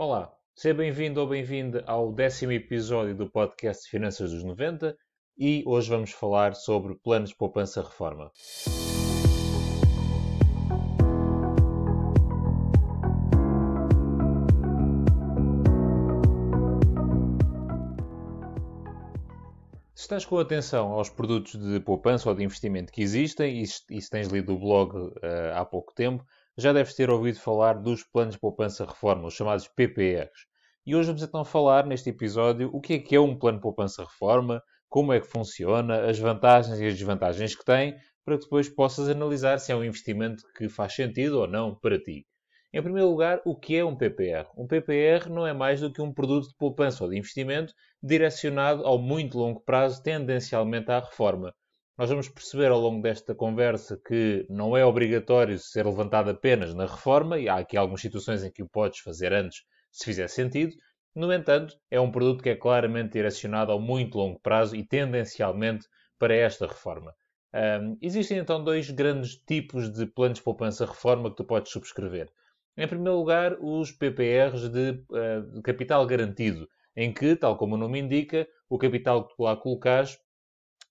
Olá, seja bem-vindo ou bem-vinda ao décimo episódio do podcast Finanças dos 90 e hoje vamos falar sobre planos de poupança reforma. Se estás com atenção aos produtos de poupança ou de investimento que existem e se tens lido o blog uh, há pouco tempo, já deves ter ouvido falar dos planos de poupança reforma, os chamados PPRs. E hoje vamos então falar neste episódio o que é que é um plano de poupança reforma, como é que funciona, as vantagens e as desvantagens que tem, para que depois possas analisar se é um investimento que faz sentido ou não para ti. Em primeiro lugar, o que é um PPR? Um PPR não é mais do que um produto de poupança ou de investimento direcionado ao muito longo prazo, tendencialmente à reforma. Nós vamos perceber ao longo desta conversa que não é obrigatório ser levantado apenas na reforma, e há aqui algumas situações em que o podes fazer antes, se fizer sentido. No entanto, é um produto que é claramente direcionado ao muito longo prazo e tendencialmente para esta reforma. Um, existem então dois grandes tipos de planos de poupança-reforma que tu podes subscrever. Em primeiro lugar, os PPRs de, uh, de capital garantido, em que, tal como o nome indica, o capital que tu lá colocas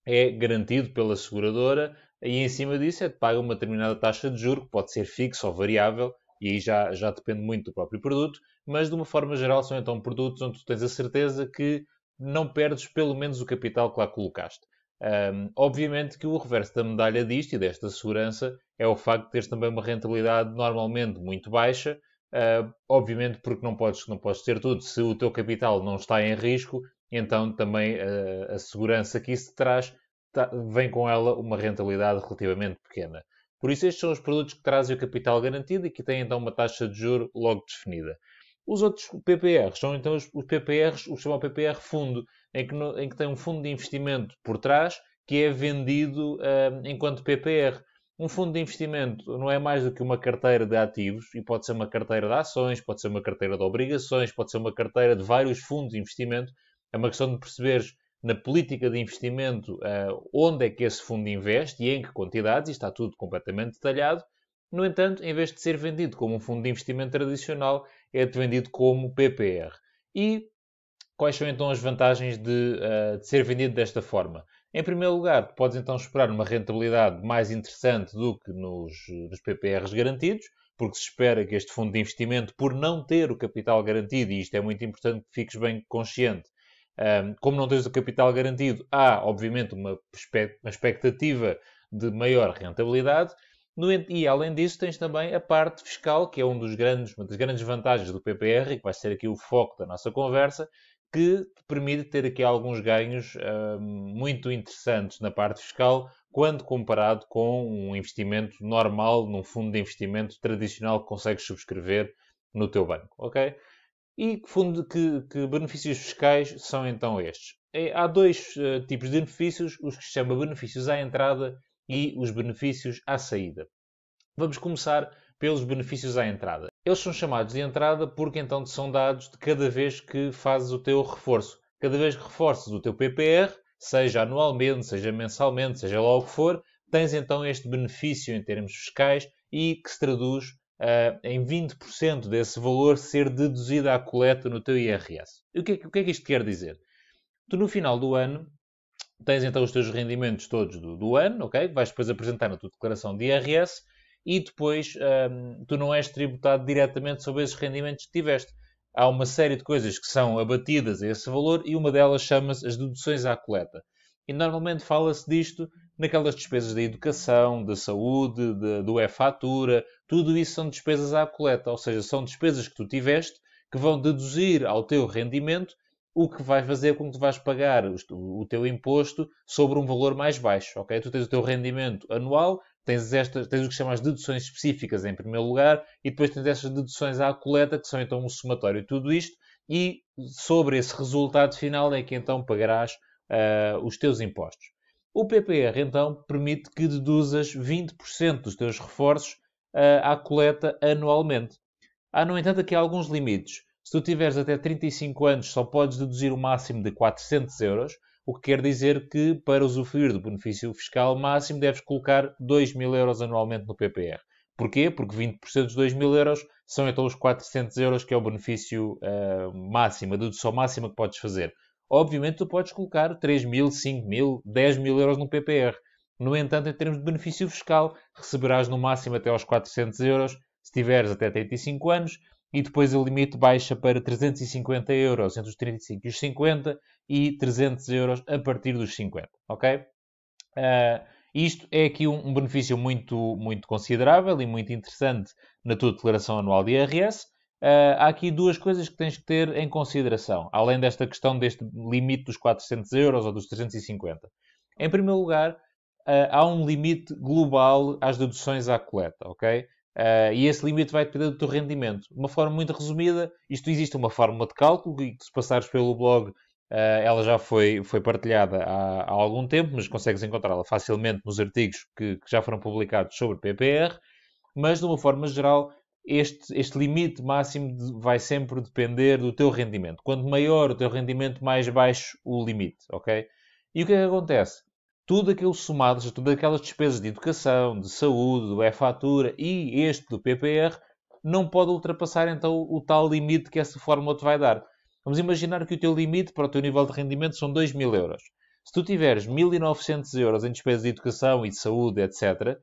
é garantido pela seguradora e em cima disso é paga uma determinada taxa de juro, que pode ser fixa ou variável, e aí já, já depende muito do próprio produto, mas de uma forma geral são então produtos onde tu tens a certeza que não perdes pelo menos o capital que lá colocaste. Um, obviamente que o reverso da medalha disto e desta segurança é o facto de teres também uma rentabilidade normalmente muito baixa, uh, obviamente porque não podes, não podes ter tudo. Se o teu capital não está em risco, então também uh, a segurança que isso traz tá, vem com ela uma rentabilidade relativamente pequena. Por isso, estes são os produtos que trazem o capital garantido e que têm então uma taxa de juro logo definida. Os outros PPRs são então os, PPRs, o chamado PPR fundo, em que, no, em que, tem um fundo de investimento por trás que é vendido uh, enquanto PPR. Um fundo de investimento não é mais do que uma carteira de ativos e pode ser uma carteira de ações, pode ser uma carteira de obrigações, pode ser uma carteira de vários fundos de investimento é uma questão de perceberes na política de investimento uh, onde é que esse fundo investe e em que quantidades, e está tudo completamente detalhado. No entanto, em vez de ser vendido como um fundo de investimento tradicional, é vendido como PPR. E quais são então as vantagens de, uh, de ser vendido desta forma? Em primeiro lugar, podes então esperar uma rentabilidade mais interessante do que nos, nos PPRs garantidos, porque se espera que este fundo de investimento, por não ter o capital garantido, e isto é muito importante que fiques bem consciente, um, como não tens o capital garantido, há, obviamente, uma, uma expectativa de maior rentabilidade. No, e, além disso, tens também a parte fiscal, que é um dos grandes, uma das grandes vantagens do PPR, e que vai ser aqui o foco da nossa conversa, que permite ter aqui alguns ganhos um, muito interessantes na parte fiscal, quando comparado com um investimento normal num fundo de investimento tradicional que consegues subscrever no teu banco, ok? E fundo, que, que benefícios fiscais são então estes? É, há dois uh, tipos de benefícios, os que se chama benefícios à entrada e os benefícios à saída. Vamos começar pelos benefícios à entrada. Eles são chamados de entrada porque então são dados de cada vez que fazes o teu reforço. Cada vez que reforças o teu PPR, seja anualmente, seja mensalmente, seja lá o que for, tens então este benefício em termos fiscais e que se traduz uh, em 20% desse valor ser deduzido à coleta no teu IRS. O que, é, o que, é, que isto quer dizer? Tu no final do ano tens então os teus rendimentos todos do, do ano, ok? Vais depois apresentar na tua declaração de IRS e depois um, ehm, tu não és tributado diretamente sobre esses rendimentos que tiveste. Há uma série de coisas que são abatidas a esse valor e uma delas chama-se as deduções à coleta. E normalmente fala-se disto naquelas despesas da educação, da saúde, de, do e-fatura, tudo isso são despesas à coleta, ou seja, são despesas que tu tiveste que vão deduzir ao teu rendimento o que vai fazer com que tu vais pagar o, teu imposto sobre um valor mais baixo, ok? Tu tens o teu rendimento anual, tens, estas, tens o que chamas de deduções específicas em primeiro lugar e depois tens estas deduções à coleta, que são então um somatório de tudo isto e sobre esse resultado final é que então pagarás uh, os teus impostos. O PPR, então, permite que deduzas 20% dos teus reforços uh, à coleta anualmente. Há, no entanto, aqui alguns limites. Se tu tiveres até 35 anos, só podes deduzir o máximo de 400 euros, o que quer dizer que, para usufruir do benefício fiscal máximo, deves colocar 2 mil euros anualmente no PPR. Porquê? Porque 20% dos 2 mil euros são então os 400 euros, que é o benefício uh, máximo, a dedução máxima que podes fazer. Obviamente, tu podes colocar 3 mil, 5 mil, 10 mil euros no PPR. No entanto, em termos de benefício fiscal, receberás no máximo até aos 400 euros, se tiveres até 35 anos, e depois o limite baixa para 350 euros entre os 35 e os 50 e 300 euros a partir dos 50, ok? Uh, isto é aqui um, um, benefício muito, muito considerável e muito interessante na tua declaração anual de IRS. Uh, há aqui duas coisas que tens que ter em consideração, além desta questão deste limite dos 400 euros ou dos 350. Em primeiro lugar, há um limite global às deduções à coleta, ok? Uh, e esse limite vai depender do teu rendimento. De uma forma muito resumida, isto existe uma fórmula de cálculo e se passares pelo blog, uh, ela já foi, foi partilhada há, há, algum tempo, mas consegues encontrá-la facilmente nos artigos que, que, já foram publicados sobre PPR. Mas, de uma forma geral, este, este limite máximo de, vai sempre depender do teu rendimento. Quanto maior o teu rendimento, mais baixo o limite, ok? E o que é que acontece? Tudo aquilo somado, seja, todas aquelas despesas de educação, de saúde, do e-fatura e este do PPR, não pode ultrapassar então o tal limite que essa fórmula te vai dar. Vamos imaginar que o teu limite para o teu nível de rendimento são 2 mil euros. Se tu tiveres 1.900 euros em despesas de educação e de saúde, etc.,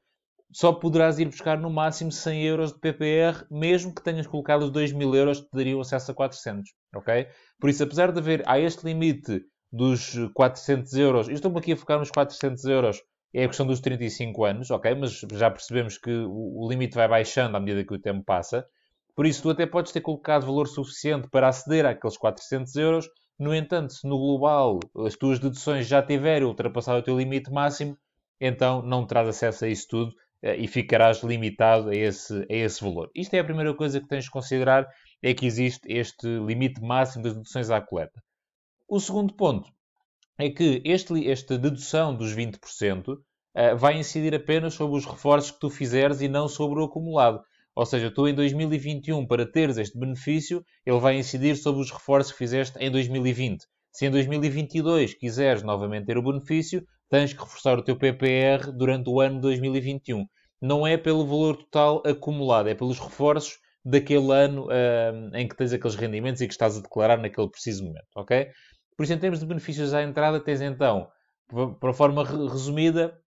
só poderás ir buscar no máximo 100 euros de PPR, mesmo que tenhas colocado os 2 mil euros que te dariam acesso a 400, ok? Por isso, apesar de haver, há este limite dos 400 euros. estou-me aqui a focar nos 400 euros. É a questão dos 35 anos, ok? Mas já percebemos que o, limite vai baixando à medida que o tempo passa. Por isso, tu até podes ter colocado valor suficiente para aceder àqueles 400 euros. No entanto, se no global as tuas deduções já tiverem ultrapassado o teu limite máximo, então não terás acesso a isso tudo eh, e ficarás limitado a esse, a esse valor. Isto é a primeira coisa que tens de considerar, é que existe este limite máximo das deduções à coleta. O segundo ponto é que este, esta dedução dos 20% uh, eh, vai incidir apenas sobre os reforços que tu fizeres e não sobre o acumulado. Ou seja, tu em 2021, para teres este benefício, ele vai incidir sobre os reforços que fizeste em 2020. Se em 2022 quiseres novamente ter o benefício, tens que reforçar o teu PPR durante o ano 2021. Não é pelo valor total acumulado, é pelos reforços daquele ano uh, em que tens aqueles rendimentos e que estás a declarar naquele preciso momento, ok? Por isso, em termos de benefícios à entrada, tens então, para forma resumida,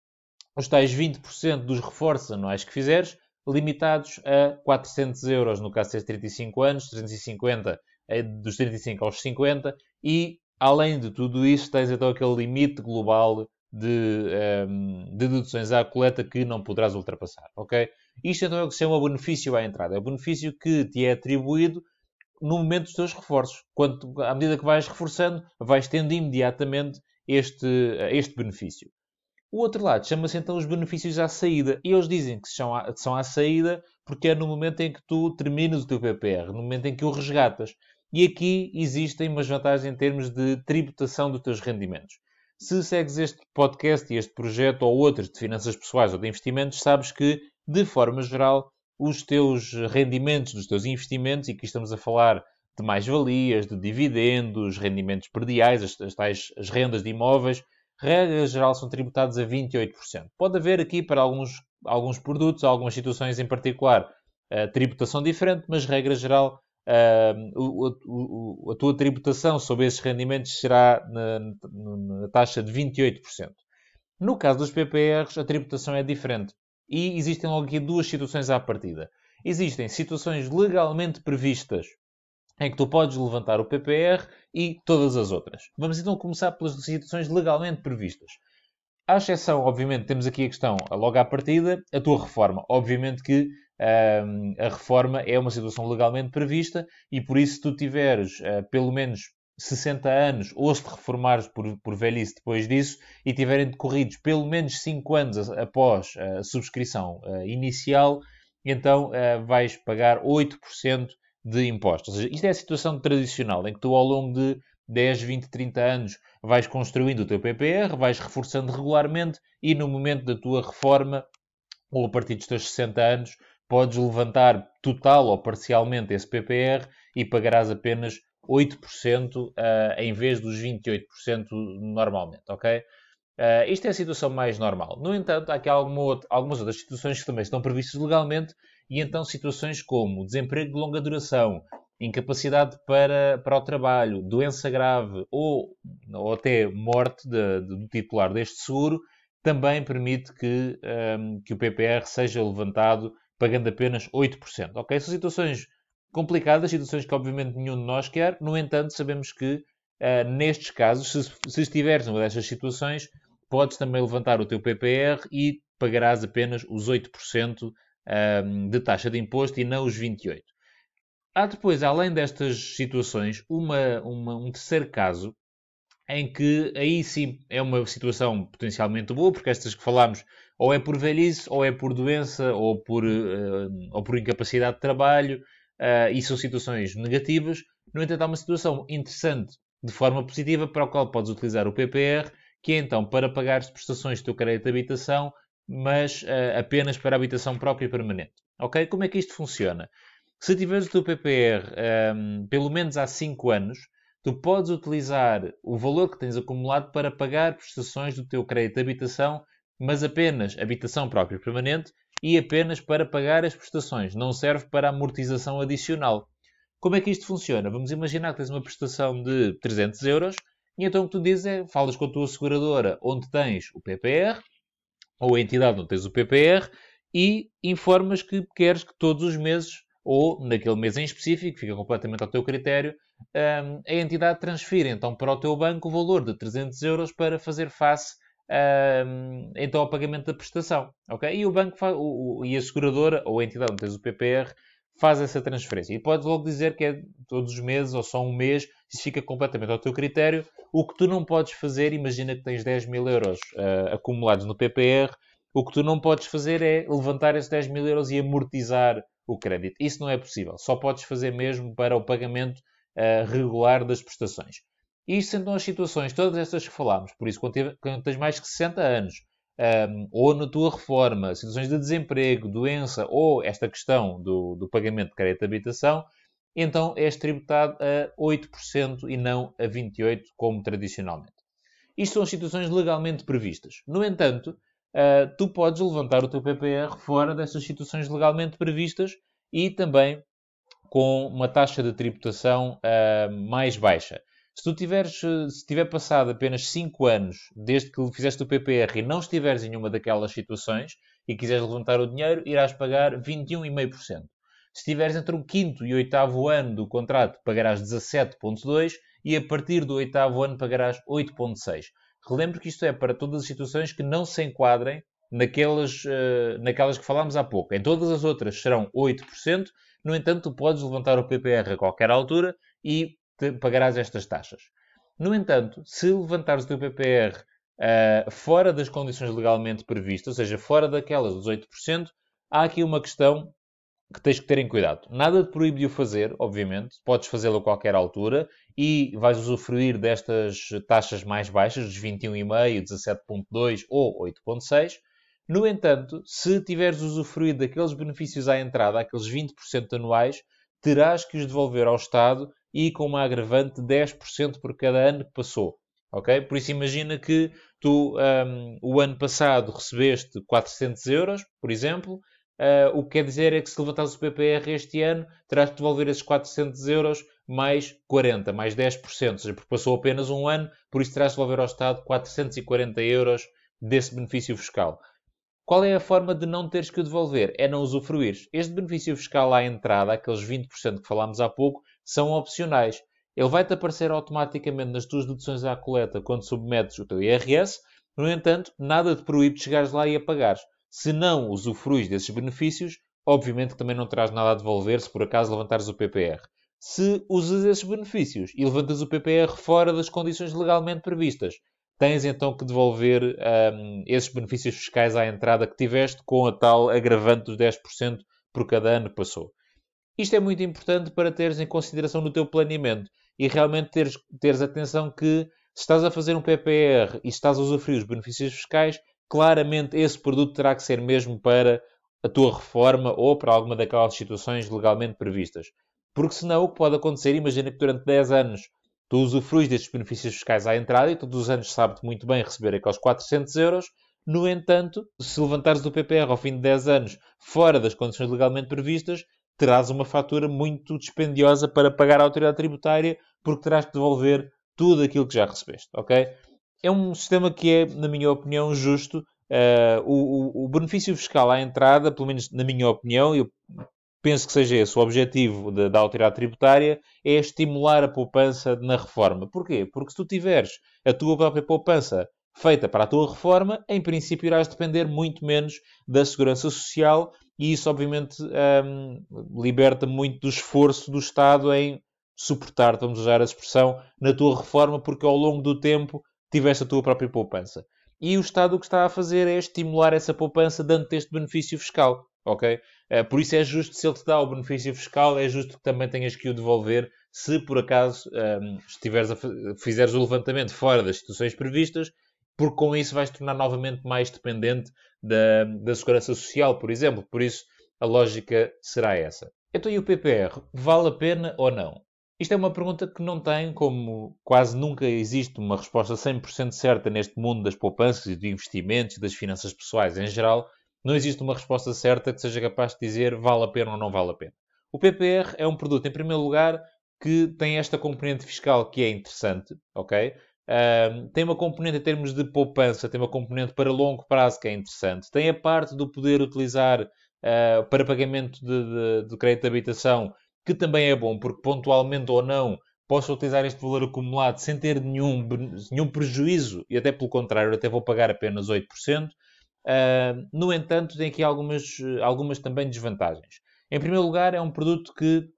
os tais 20% dos reforços anuais que fizeres, limitados a 400 euros no caso de 35 anos, 350 é dos 35 aos 50, e além de tudo isso, tens então aquele limite global de, um, ehm, de deduções à coleta que não poderás ultrapassar, ok? Isto então é o que se chama benefício à entrada. É o benefício que te é atribuído no momento dos teus reforços. Quando, à medida que vais reforçando, vais tendo imediatamente este, este benefício. O outro lado chama-se então os benefícios à saída. E eles dizem que são, à, são à saída porque é no momento em que tu terminas o teu PPR, no momento em que o resgatas. E aqui existem umas vantagens em termos de tributação dos teus rendimentos. Se segues este podcast e este projeto ou outros de finanças pessoais ou de investimentos, sabes que, de forma geral, os teus rendimentos dos teus investimentos, e aqui estamos a falar de mais-valias, de dividendos, rendimentos perdiais, as, as tais as rendas de imóveis, regra geral são tributados a 28%. Pode haver aqui para alguns, alguns produtos, algumas situações em particular, uh, tributação diferente, mas regra geral uh, a tua tributação sobre esses rendimentos será na, na taxa de 28%. No caso dos PPRs, a tributação é diferente. E existem logo aqui duas situações à partida. Existem situações legalmente previstas em que tu podes levantar o PPR e todas as outras. Vamos então começar pelas situações legalmente previstas. À exceção, obviamente, temos aqui a questão, logo à partida, a tua reforma. Obviamente que a reforma é uma situação legalmente prevista e por isso, se tu tiveres uh, pelo menos 60 anos ou se te reformares por, por velhice depois disso e tiverem decorridos pelo menos 5 anos após a subscrição uh, inicial, então uh, vais pagar 8% de impostos. Ou seja, isto é a situação tradicional, em que tu ao longo de 10, 20, 30 anos vais construindo o teu PPR, vais reforçando regularmente e no momento da tua reforma ou a partir dos teus 60 anos podes levantar total ou parcialmente esse PPR e pagarás apenas 8% uh, em vez dos 28% normalmente, ok? Uh, isto é a situação mais normal. No entanto, há aqui alguma algumas outras situações que também estão previstas legalmente e então situações como desemprego de longa duração, incapacidade para, para o trabalho, doença grave ou, ou até morte de, de, do titular deste seguro, também permite que, um, que o PPR seja levantado pagando apenas 8%. Ok? São situações complicadas, situações que obviamente nenhum de nós quer, no entanto, sabemos que uh, nestes casos, se, se estiveres numa destas situações, podes também levantar o teu PPR e pagarás apenas os 8% um, de taxa de imposto e não os 28%. Há depois, além destas situações, uma, uma, um terceiro caso em que aí sim é uma situação potencialmente boa, porque estas que falámos ou é por velhice, ou é por doença, ou por, uh, ou por incapacidade de trabalho, uh, e são situações negativas. No entanto, há uma situação interessante de forma positiva para a qual podes utilizar o PPR, que é então para pagar prestações do teu crédito de habitação, mas uh, apenas para a habitação própria e permanente. Ok? Como é que isto funciona? Se tiveres o teu PPR um, pelo menos há 5 anos, tu podes utilizar o valor que tens acumulado para pagar prestações do teu crédito de habitação, mas apenas habitação própria permanente e apenas para pagar as prestações. Não serve para amortização adicional. Como é que isto funciona? Vamos imaginar que tens uma prestação de 300 euros e então o que tu dizes é, falas com a tua seguradora onde tens o PPR, ou a entidade onde tens o PPR, e informas que queres que todos os meses ou naquele mês em específico, fica completamente ao teu critério, um, a entidade transfere então para o teu banco o valor de 300 euros para fazer face então ao pagamento da prestação. Okay? E o banco faz, o, o, e a seguradora ou a entidade onde tens o PPR faz essa transferência. E podes logo dizer que é todos os meses ou só um mês, isso fica completamente ao teu critério. O que tu não podes fazer, imagina que tens 10 mil euros uh, acumulados no PPR, o que tu não podes fazer é levantar esses 10 mil euros e amortizar o crédito. Isso não é possível. Só podes fazer mesmo para o pagamento uh, regular das prestações. Isto são então as situações, todas estas que falámos. Por isso, quando, tens mais de 60 anos, um, ou na tua reforma, situações de desemprego, doença, ou esta questão do, do pagamento de crédito de habitação, então és tributado a 8% e não a 28%, como tradicionalmente. Isto são situações legalmente previstas. No entanto, uh, tu podes levantar o teu PPR fora dessas situações legalmente previstas e também com uma taxa de tributação uh, mais baixa. Se tu tiveres, se tiver passado apenas 5 anos desde que fizeste o PPR e não estiveres em uma daquelas situações e quiseres levantar o dinheiro, irás pagar 21,5%. Se estiveres entre o quinto e oitavo ano do contrato, pagarás 17,2% e a partir do oitavo ano pagarás 8,6%. Relembro que isto é para todas as situações que não se enquadrem naquelas, uh, naquelas que falámos há pouco. Em todas as outras serão 8%, no entanto, tu podes levantar o PPR a qualquer altura e pagarás estas taxas. No entanto, se levantares o teu PPR uh, eh, fora das condições legalmente previstas, ou seja, fora daquelas dos 8%, há aqui uma questão que tens que ter em cuidado. Nada te proíbe de o fazer, obviamente. Podes fazê-lo a qualquer altura e vais usufruir destas taxas mais baixas, dos 21,5, 17,2 ou 8,6. No entanto, se tiveres usufruído daqueles benefícios à entrada, aqueles 20% anuais, terás que os devolver ao Estado e com uma agravante de 10% por cada ano que passou. Ok? Por isso imagina que tu um, o ano passado recebeste 400 euros, por exemplo, Uh, o que quer dizer é que se levantares o PPR este ano, terás de devolver esses 400 euros mais 40, mais 10%, ou seja, porque passou apenas um ano, por isso terás de devolver ao Estado 440 euros desse benefício fiscal. Qual é a forma de não teres que o devolver? É não usufruir. Este benefício fiscal à entrada, aqueles 20% que falámos há pouco, são opcionais. Ele vai-te aparecer automaticamente nas tuas deduções à coleta quando submetes o teu IRS, no entanto, nada te proíbe de chegares lá e a pagares. Se não usufruis desses benefícios, obviamente que também não terás nada a devolver se por acaso levantares o PPR. Se usas esses benefícios e levantas o PPR fora das condições legalmente previstas, tens então que devolver um, esses benefícios fiscais à entrada que tiveste com a tal agravante dos 10% por cada ano que passou. Isto é muito importante para teres em consideração no teu planeamento e realmente teres, teres atenção que se estás a fazer um PPR e estás a usufruir os benefícios fiscais, claramente esse produto terá que ser mesmo para a tua reforma ou para alguma daquelas situações legalmente previstas. Porque senão o que pode acontecer, imagina que durante 10 anos tu usufruis destes benefícios fiscais à entrada e todos os anos sabe-te muito bem receber aqueles 400 euros, No entanto, se levantares o PPR ao fim de 10 anos fora das condições legalmente previstas, terás uma fatura muito dispendiosa para pagar à autoridade tributária, porque terás que devolver tudo aquilo que já recebeste, ok? É um sistema que é, na minha opinião, justo. Uh, o, o, benefício fiscal à entrada, pelo menos na minha opinião, eu penso que seja esse o objetivo de, da autoridade tributária, é estimular a poupança na reforma. Porquê? Porque se tu tiveres a tua própria poupança feita para a tua reforma, em princípio irás depender muito menos da segurança social e isso, obviamente, um, liberta muito do esforço do Estado em suportar, vamos usar a expressão, na tua reforma, porque ao longo do tempo tiveste a tua própria poupança. E o Estado o que está a fazer é estimular essa poupança dando-te este benefício fiscal, ok? Uh, por isso é justo, se ele te dá o benefício fiscal, é justo que também tenhas que o devolver se por acaso um, estiveres a, fizeres o levantamento fora das situações previstas porque com isso vais tornar novamente mais dependente da, da segurança social, por exemplo. Por isso, a lógica será essa. Então, e o PPR? Vale a pena ou não? Isto é uma pergunta que não tem, como quase nunca existe uma resposta 100% certa neste mundo das poupanças e de investimentos e das finanças pessoais em geral, não existe uma resposta certa que seja capaz de dizer vale a pena ou não vale a pena. O PPR é um produto, em primeiro lugar, que tem esta componente fiscal que é interessante, ok? Tem uma componente em termos de poupança, tem uma componente para longo prazo que é interessante. Tem a parte do poder utilizar uh, para pagamento de, de, de, crédito de habitação, que também é bom, porque pontualmente ou não posso utilizar este valor acumulado sem ter nenhum, nenhum prejuízo, e até pelo contrário, até vou pagar apenas 8%. Uh, no entanto, tem aqui algumas, algumas também desvantagens. Em primeiro lugar, é um produto que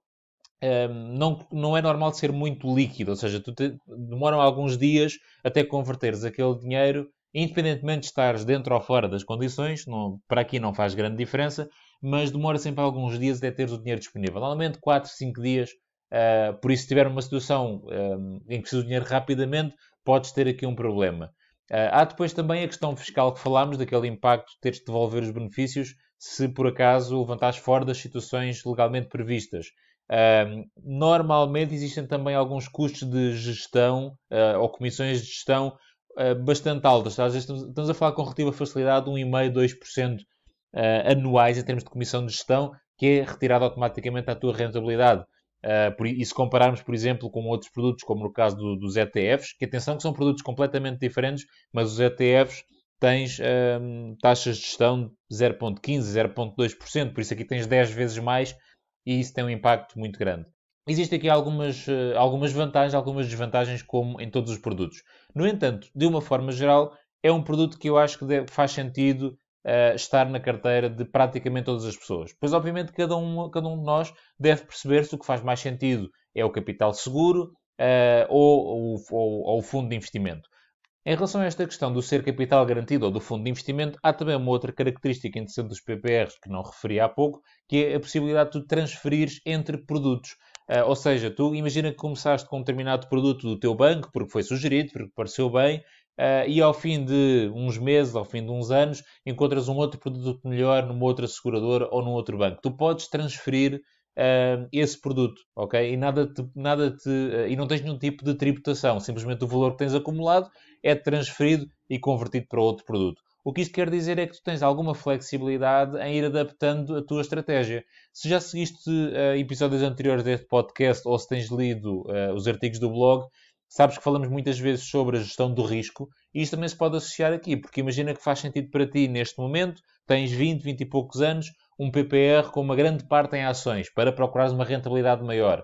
não, não é normal ser muito líquido, ou seja, te, demoram alguns dias até converteres aquele dinheiro, independentemente de estares dentro ou fora das condições, não, para aqui não faz grande diferença, mas demora sempre alguns dias até teres o dinheiro disponível. Normalmente 4, 5 dias, uh, por isso se tiver uma situação um, em que precisas o dinheiro rapidamente, podes ter aqui um problema. Uh, há depois também a questão fiscal que falámos, daquele impacto de teres de devolver os benefícios se por acaso levantares fora das situações legalmente previstas normalmente existem também alguns custos de gestão uh, ou comissões de gestão uh, bastante altas. Às vezes estamos, estamos, a falar com relativa facilidade de 1,5%, 2% uh, anuais em termos de comissão de gestão, que é retirada automaticamente à tua rentabilidade. Uh, por, e se compararmos, por exemplo, com outros produtos, como no caso do, dos ETFs, que atenção que são produtos completamente diferentes, mas os ETFs tens taxas de gestão de 0,15%, 0,2%, por isso aqui tens 10 vezes mais e isso tem um impacto muito grande. Existem aqui algumas, uh, algumas vantagens, algumas desvantagens, como em todos os produtos. No entanto, de uma forma geral, é um produto que eu acho que deve, faz sentido uh, estar na carteira de praticamente todas as pessoas. Pois, obviamente, cada um, cada um de nós deve perceber se o que faz mais sentido é o capital seguro uh, ou, ou, ou o fundo de investimento. Em relação a esta questão do ser capital garantido ou do fundo de investimento, há também uma outra característica interessante dos PPRs que não referi há pouco, que é a possibilidade de tu transferires entre produtos. Uh, ou seja, tu imagina que começaste com um determinado produto do teu banco, porque foi sugerido, porque pareceu bem, uh, e ao fim de uns meses, ao fim de uns anos, encontras um outro produto melhor numa outra seguradora ou num outro banco. Tu podes transferir uh, esse produto, ok? E, nada te, nada te, uh, e não tens nenhum tipo de tributação, simplesmente o valor que tens acumulado é transferido e convertido para outro produto. O que isto quer dizer é que tu tens alguma flexibilidade em ir adaptando a tua estratégia. Se já seguiste uh, episódios anteriores deste podcast ou se tens lido uh, os artigos do blog, sabes que falamos muitas vezes sobre a gestão do risco e isto também se pode associar aqui, porque imagina que faz sentido para ti neste momento, tens 20, 20 e poucos anos, um PPR com uma grande parte em ações para procurares uma rentabilidade maior.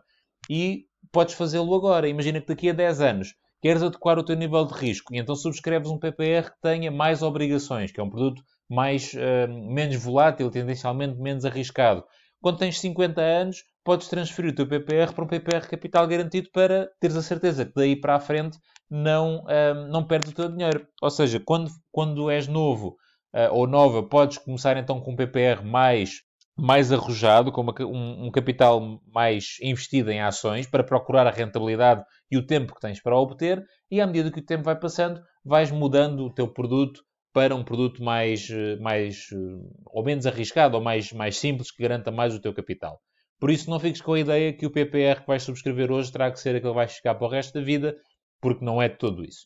E podes fazê-lo agora. Imagina que daqui a 10 anos queres adequar o teu nível de risco e então subscreves um PPR que tenha mais obrigações, que é um produto mais, uh, menos volátil, tendencialmente menos arriscado. Quando tens 50 anos, podes transferir o teu PPR para um PPR capital garantido para teres a certeza que daí para a frente não, uh, não perdes o teu dinheiro. Ou seja, quando, quando és novo uh, ou nova, podes começar então com um PPR mais, mais arrojado, com uma, um, um, capital mais investido em ações, para procurar a rentabilidade e o tempo que tens para obter, e à medida que o tempo vai passando, vais mudando o teu produto para um produto mais, eh, mais eh, ou menos arriscado, ou mais, mais simples, que garanta mais o teu capital. Por isso, não fiques com a ideia que o PPR que vais subscrever hoje terá que ser aquele que vais ficar para o resto da vida, porque não é tudo isso.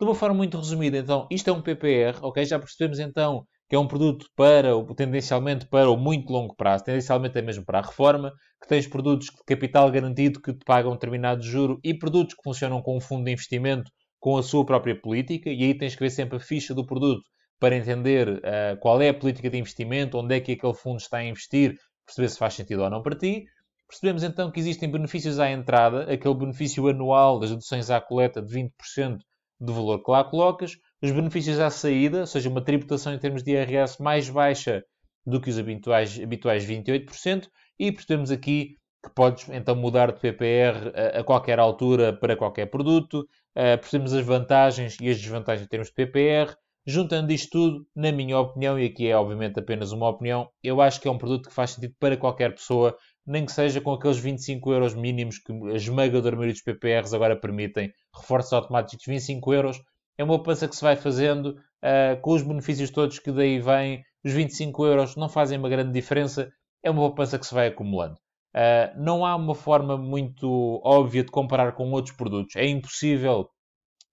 De uma forma muito resumida, então, isto é um PPR, ok? Já percebemos então que é um produto para, tendencialmente para o muito longo prazo, tendencialmente é mesmo para a reforma, que tens produtos de capital garantido que te pagam um determinado juro e produtos que funcionam com um fundo de investimento com a sua própria política, e aí tens que ver sempre a ficha do produto para entender uh, qual é a política de investimento, onde é que aquele fundo está a investir, perceber se faz sentido ou não para ti. Percebemos então que existem benefícios à entrada, aquele benefício anual das deduções à coleta de 20% do valor que lá colocas, os benefícios à saída, ou seja, uma tributação em termos de IRS mais baixa do que os habituais, habituais 28%, e percebemos aqui que podes então mudar de PPR a, a qualquer altura para qualquer produto, uh, percebemos as vantagens e as desvantagens em termos de PPR. Juntando isto tudo, na minha opinião, e aqui é obviamente apenas uma opinião, eu acho que é um produto que faz sentido para qualquer pessoa, nem que seja com aqueles 25 euros mínimos que a esmagadora maioria dos PPRs agora permitem, reforços automáticos de 25 euros, é uma poupança que se vai fazendo uh, com os benefícios todos que daí vêm. Os 25 euros não fazem uma grande diferença, é uma poupança que se vai acumulando. Uh, não há uma forma muito óbvia de comparar com outros produtos. É impossível,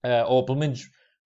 uh, ou pelo menos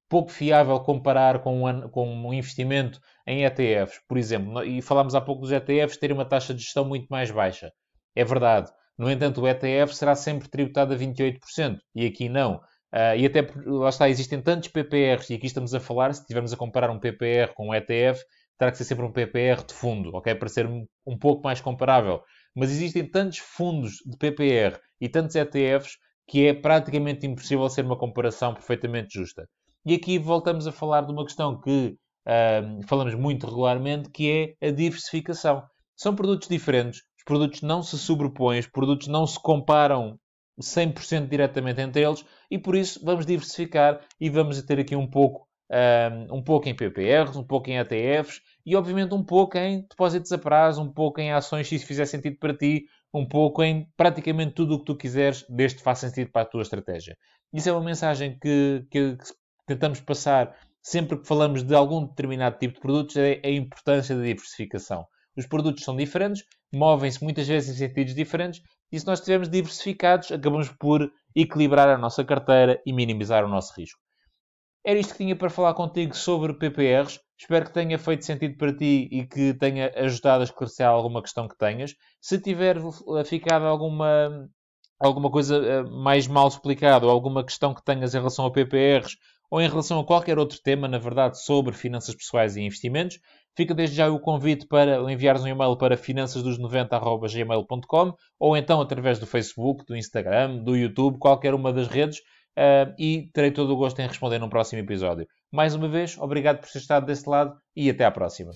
pouco fiável, comparar com um, com um investimento em ETFs, por exemplo. E falámos há pouco dos ETFs terem uma taxa de gestão muito mais baixa. É verdade. No entanto, o ETF será sempre tributado a 28%. E aqui não. Uh, e até, lá está, existem tantos PPRs, e aqui estamos a falar, se estivermos a comparar um PPR com um ETF, terá que ser sempre um PPR de fundo, ok? Para ser um, pouco mais comparável. Mas existem tantos fundos de PPR e tantos ETFs que é praticamente impossível ser uma comparação perfeitamente justa. E aqui voltamos a falar de uma questão que uh, falamos muito regularmente, que é a diversificação. São produtos diferentes, os produtos não se sobrepõem, os produtos não se comparam 100% diretamente entre eles e por isso vamos diversificar e vamos ter aqui um pouco, um, pouco em PPRs, um pouco em ETFs e obviamente um pouco em depósitos a prazo, um pouco em ações se isso fizer sentido para ti, um pouco em praticamente tudo o que tu quiseres, desde que faça sentido para a tua estratégia. Isso é uma mensagem que, que, que tentamos passar sempre que falamos de algum determinado tipo de produtos, é a importância da diversificação. Os produtos são diferentes, movem-se muitas vezes em sentidos diferentes, e se nós estivermos diversificados, acabamos por equilibrar a nossa carteira e minimizar o nosso risco. Era isto que tinha para falar contigo sobre PPRs. Espero que tenha feito sentido para ti e que tenha ajudado a esclarecer alguma questão que tenhas. Se tiver ficado alguma, alguma coisa eh, mais mal explicada ou alguma questão que tenhas em relação a PPRs ou em relação a qualquer outro tema, na verdade, sobre finanças pessoais e investimentos, fica desde já o convite para enviares um e-mail para finançasdos90.gmail.com ou então através do Facebook, do Instagram, do YouTube, qualquer uma das redes, uh, e terei todo o gosto em responder num próximo episódio. Mais uma vez, obrigado por ter estado desse lado e até à próxima.